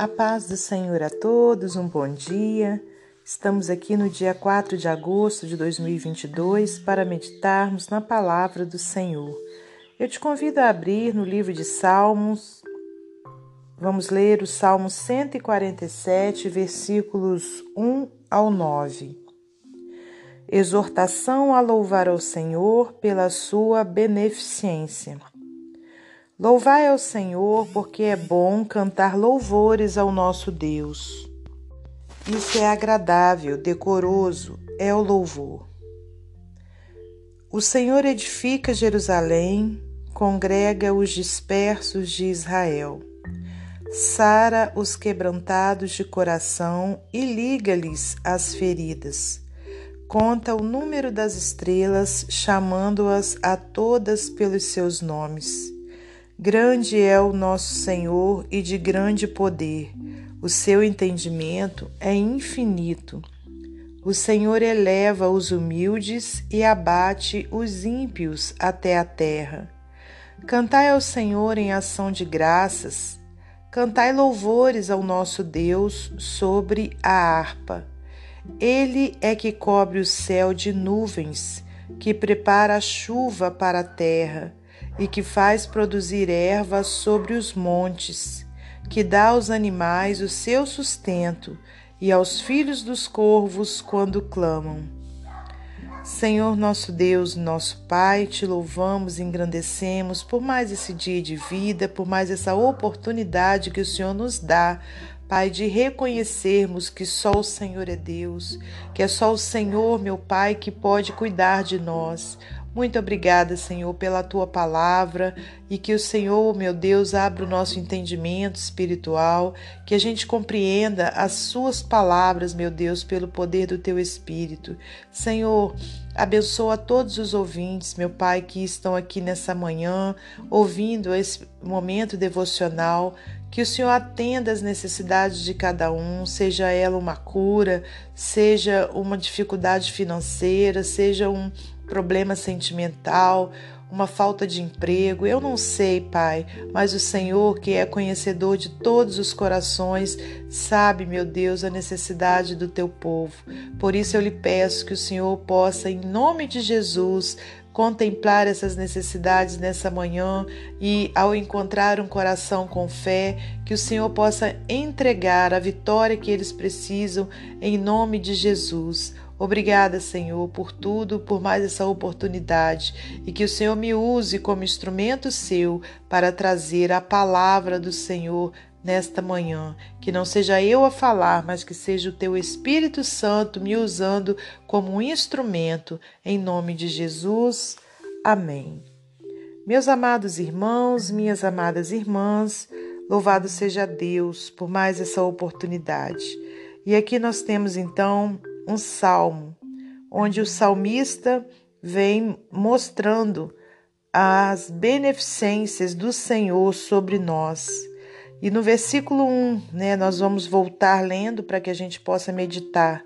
A paz do Senhor a todos, um bom dia. Estamos aqui no dia 4 de agosto de 2022 para meditarmos na palavra do Senhor. Eu te convido a abrir no livro de Salmos. Vamos ler o Salmo 147, versículos 1 ao 9. Exortação a louvar ao Senhor pela sua beneficência. Louvai ao Senhor, porque é bom cantar louvores ao nosso Deus. Isso é agradável, decoroso, é o louvor. O Senhor edifica Jerusalém, congrega os dispersos de Israel. Sara os quebrantados de coração e liga-lhes as feridas. Conta o número das estrelas, chamando-as a todas pelos seus nomes. Grande é o nosso Senhor e de grande poder. O seu entendimento é infinito. O Senhor eleva os humildes e abate os ímpios até a terra. Cantai ao Senhor em ação de graças. Cantai louvores ao nosso Deus sobre a harpa. Ele é que cobre o céu de nuvens, que prepara a chuva para a terra e que faz produzir erva sobre os montes, que dá aos animais o seu sustento e aos filhos dos corvos quando clamam. Senhor nosso Deus, nosso Pai, te louvamos e engrandecemos por mais esse dia de vida, por mais essa oportunidade que o Senhor nos dá Pai, de reconhecermos que só o Senhor é Deus, que é só o Senhor, meu Pai, que pode cuidar de nós. Muito obrigada, Senhor, pela tua palavra e que o Senhor, meu Deus, abra o nosso entendimento espiritual, que a gente compreenda as suas palavras, meu Deus, pelo poder do teu Espírito. Senhor, abençoa todos os ouvintes, meu Pai, que estão aqui nessa manhã, ouvindo esse momento devocional. Que o Senhor atenda às necessidades de cada um, seja ela uma cura, seja uma dificuldade financeira, seja um problema sentimental, uma falta de emprego. Eu não sei, Pai, mas o Senhor, que é conhecedor de todos os corações, sabe, meu Deus, a necessidade do teu povo. Por isso eu lhe peço que o Senhor possa, em nome de Jesus, contemplar essas necessidades nessa manhã e, ao encontrar um coração com fé, que o Senhor possa entregar a vitória que eles precisam em nome de Jesus. Obrigada, Senhor, por tudo, por mais essa oportunidade e que o Senhor me use como instrumento seu para trazer a palavra do Senhor nesta manhã. Que não seja eu a falar, mas que seja o teu Espírito Santo me usando como um instrumento. Em nome de Jesus. Amém. Meus amados irmãos, minhas amadas irmãs, louvado seja Deus por mais essa oportunidade. E aqui nós temos então um salmo onde o salmista vem mostrando as beneficências do Senhor sobre nós. E no versículo 1, né, nós vamos voltar lendo para que a gente possa meditar.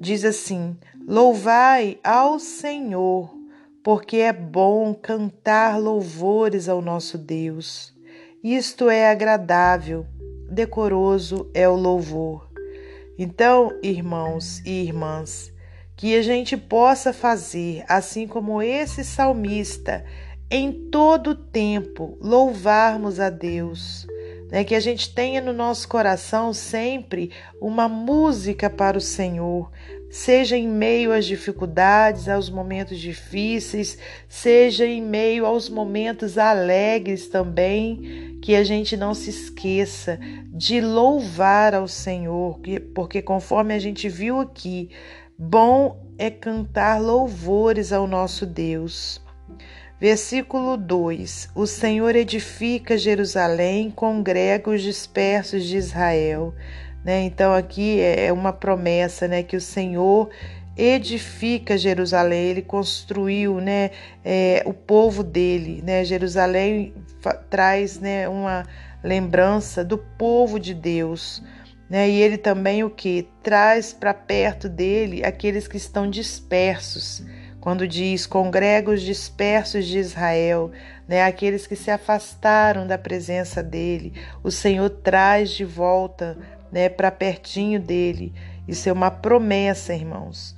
Diz assim: Louvai ao Senhor, porque é bom cantar louvores ao nosso Deus. Isto é agradável, decoroso é o louvor. Então, irmãos e irmãs, que a gente possa fazer, assim como esse salmista, em todo tempo louvarmos a Deus né? que a gente tenha no nosso coração sempre uma música para o Senhor, seja em meio às dificuldades, aos momentos difíceis, seja em meio aos momentos alegres também, que a gente não se esqueça de louvar ao Senhor, porque conforme a gente viu aqui, bom é cantar louvores ao nosso Deus. Versículo 2: O Senhor edifica Jerusalém, congrega os dispersos de Israel. Né? Então, aqui é uma promessa né? que o Senhor edifica Jerusalém, ele construiu né? É, o povo dele. Né? Jerusalém traz né? uma lembrança do povo de Deus. Né? E ele também o que? Traz para perto dele aqueles que estão dispersos quando diz: congrega os dispersos de Israel, né, aqueles que se afastaram da presença dele, o Senhor traz de volta né, para pertinho dele. Isso é uma promessa, irmãos.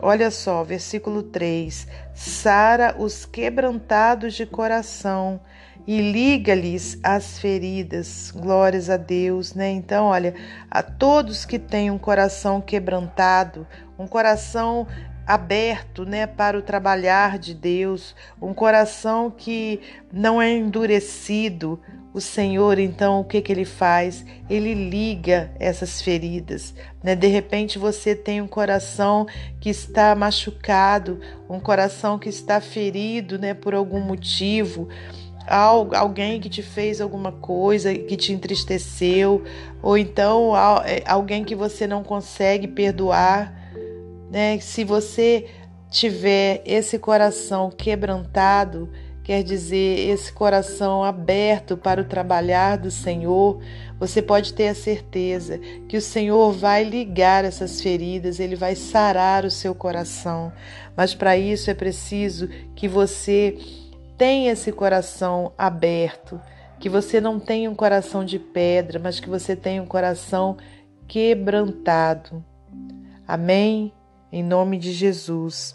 Olha só, versículo 3: Sara os quebrantados de coração e liga-lhes as feridas. Glórias a Deus, né? Então, olha, a todos que têm um coração quebrantado, um coração aberto, né, para o trabalhar de Deus, um coração que não é endurecido, o Senhor, então, o que, que ele faz? Ele liga essas feridas. Né? De repente você tem um coração que está machucado, um coração que está ferido né, por algum motivo, alguém que te fez alguma coisa que te entristeceu, ou então é, alguém que você não consegue perdoar. Né? Se você tiver esse coração quebrantado, quer dizer, esse coração aberto para o trabalhar do Senhor, você pode ter a certeza que o Senhor vai ligar essas feridas, ele vai sarar o seu coração. Mas para isso é preciso que você tenha esse coração aberto, que você não tenha um coração de pedra, mas que você tenha um coração quebrantado. Amém? Em nome de Jesus.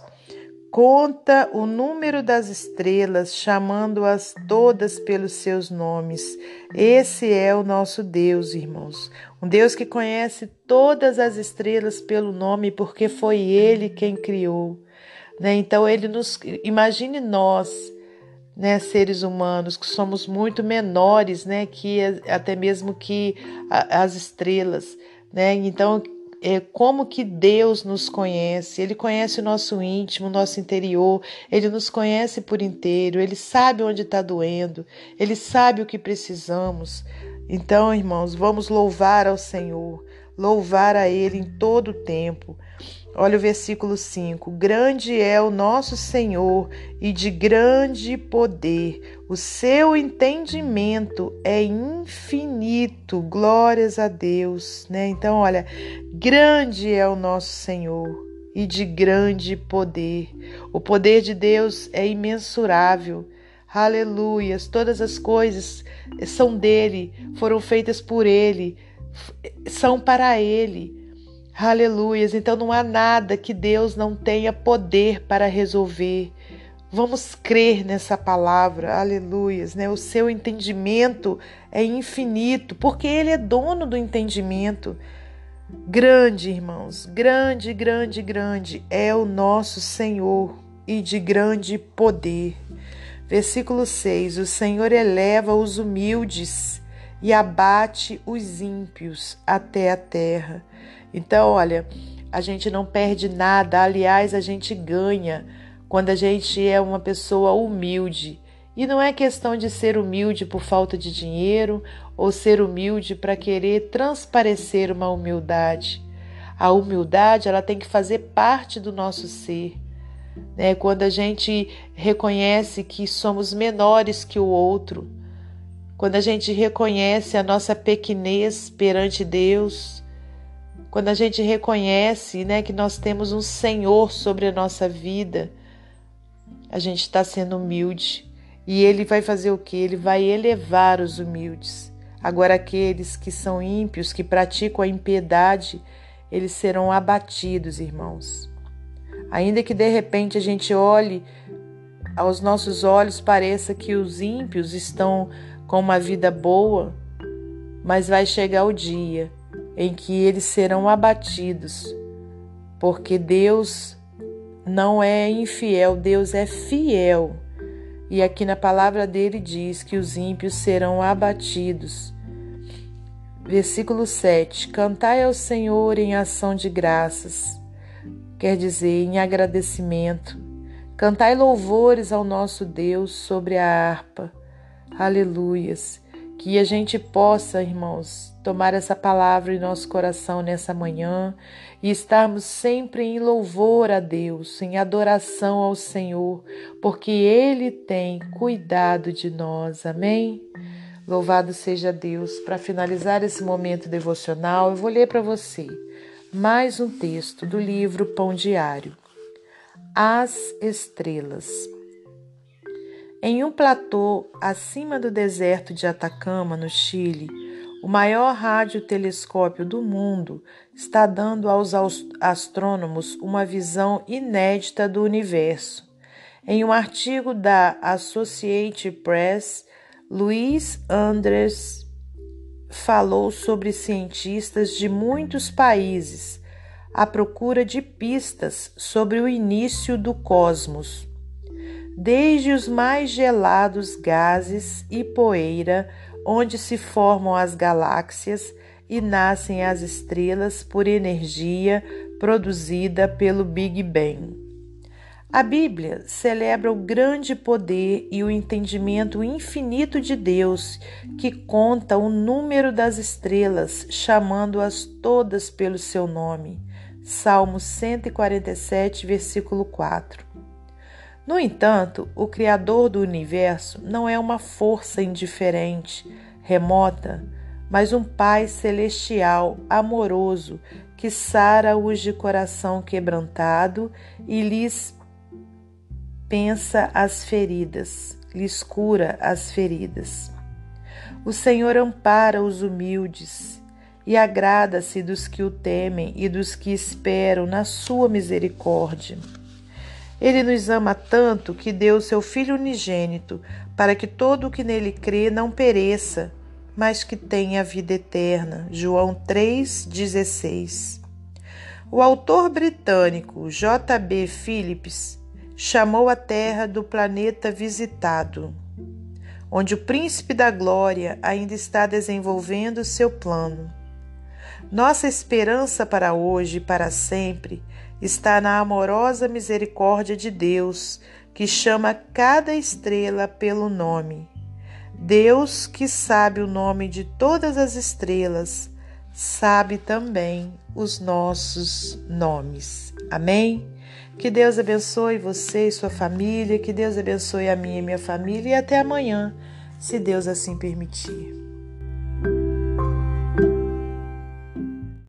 Conta o número das estrelas, chamando-as todas pelos seus nomes. Esse é o nosso Deus, irmãos. Um Deus que conhece todas as estrelas pelo nome, porque foi Ele quem criou. Né? Então, Ele nos. Imagine nós, né, seres humanos, que somos muito menores né, que até mesmo que as estrelas. Né? Então, é, como que Deus nos conhece. Ele conhece o nosso íntimo, o nosso interior, ele nos conhece por inteiro, ele sabe onde está doendo, ele sabe o que precisamos. Então, irmãos, vamos louvar ao Senhor, louvar a Ele em todo o tempo. Olha o versículo 5: Grande é o nosso Senhor e de grande poder, o seu entendimento é infinito. Glórias a Deus, né? Então, olha, grande é o nosso Senhor e de grande poder. O poder de Deus é imensurável. Aleluias, todas as coisas são dele, foram feitas por ele, são para ele. Aleluias. Então não há nada que Deus não tenha poder para resolver. Vamos crer nessa palavra, aleluias, né? O seu entendimento é infinito, porque Ele é dono do entendimento. Grande, irmãos, grande, grande, grande é o nosso Senhor e de grande poder. Versículo 6: O Senhor eleva os humildes e abate os ímpios até a terra. Então, olha, a gente não perde nada, aliás, a gente ganha quando a gente é uma pessoa humilde. E não é questão de ser humilde por falta de dinheiro ou ser humilde para querer transparecer uma humildade. A humildade, ela tem que fazer parte do nosso ser. Né? Quando a gente reconhece que somos menores que o outro, quando a gente reconhece a nossa pequenez perante Deus, quando a gente reconhece né, que nós temos um Senhor sobre a nossa vida, a gente está sendo humilde. E Ele vai fazer o que? Ele vai elevar os humildes. Agora, aqueles que são ímpios, que praticam a impiedade, eles serão abatidos, irmãos. Ainda que de repente a gente olhe, aos nossos olhos pareça que os ímpios estão com uma vida boa, mas vai chegar o dia em que eles serão abatidos, porque Deus não é infiel, Deus é fiel. E aqui na palavra dele diz que os ímpios serão abatidos. Versículo 7: Cantai ao Senhor em ação de graças, quer dizer, em agradecimento. Cantai louvores ao nosso Deus sobre a harpa. Aleluias. Que a gente possa, irmãos, tomar essa palavra em nosso coração nessa manhã e estarmos sempre em louvor a Deus, em adoração ao Senhor, porque Ele tem cuidado de nós. Amém? Louvado seja Deus. Para finalizar esse momento devocional, eu vou ler para você mais um texto do livro Pão Diário. As estrelas. Em um platô acima do deserto de Atacama, no Chile, o maior radiotelescópio do mundo está dando aos astrônomos uma visão inédita do universo. Em um artigo da Associated Press, Luiz Andres falou sobre cientistas de muitos países à procura de pistas sobre o início do cosmos desde os mais gelados gases e poeira, onde se formam as galáxias e nascem as estrelas por energia produzida pelo Big Bang. A Bíblia celebra o grande poder e o entendimento infinito de Deus, que conta o número das estrelas, chamando-as todas pelo seu nome. Salmo 147, versículo 4. No entanto, o Criador do universo não é uma força indiferente, remota, mas um Pai celestial, amoroso, que sara os de coração quebrantado e lhes pensa as feridas, lhes cura as feridas. O Senhor ampara os humildes e agrada-se dos que o temem e dos que esperam na sua misericórdia. Ele nos ama tanto que deu seu Filho unigênito, para que todo o que nele crê não pereça, mas que tenha vida eterna. João 3,16. O autor britânico J.B. Phillips chamou a Terra do planeta visitado, onde o príncipe da glória ainda está desenvolvendo seu plano. Nossa esperança para hoje e para sempre está na amorosa misericórdia de Deus, que chama cada estrela pelo nome. Deus, que sabe o nome de todas as estrelas, sabe também os nossos nomes. Amém? Que Deus abençoe você e sua família, que Deus abençoe a minha e minha família e até amanhã, se Deus assim permitir.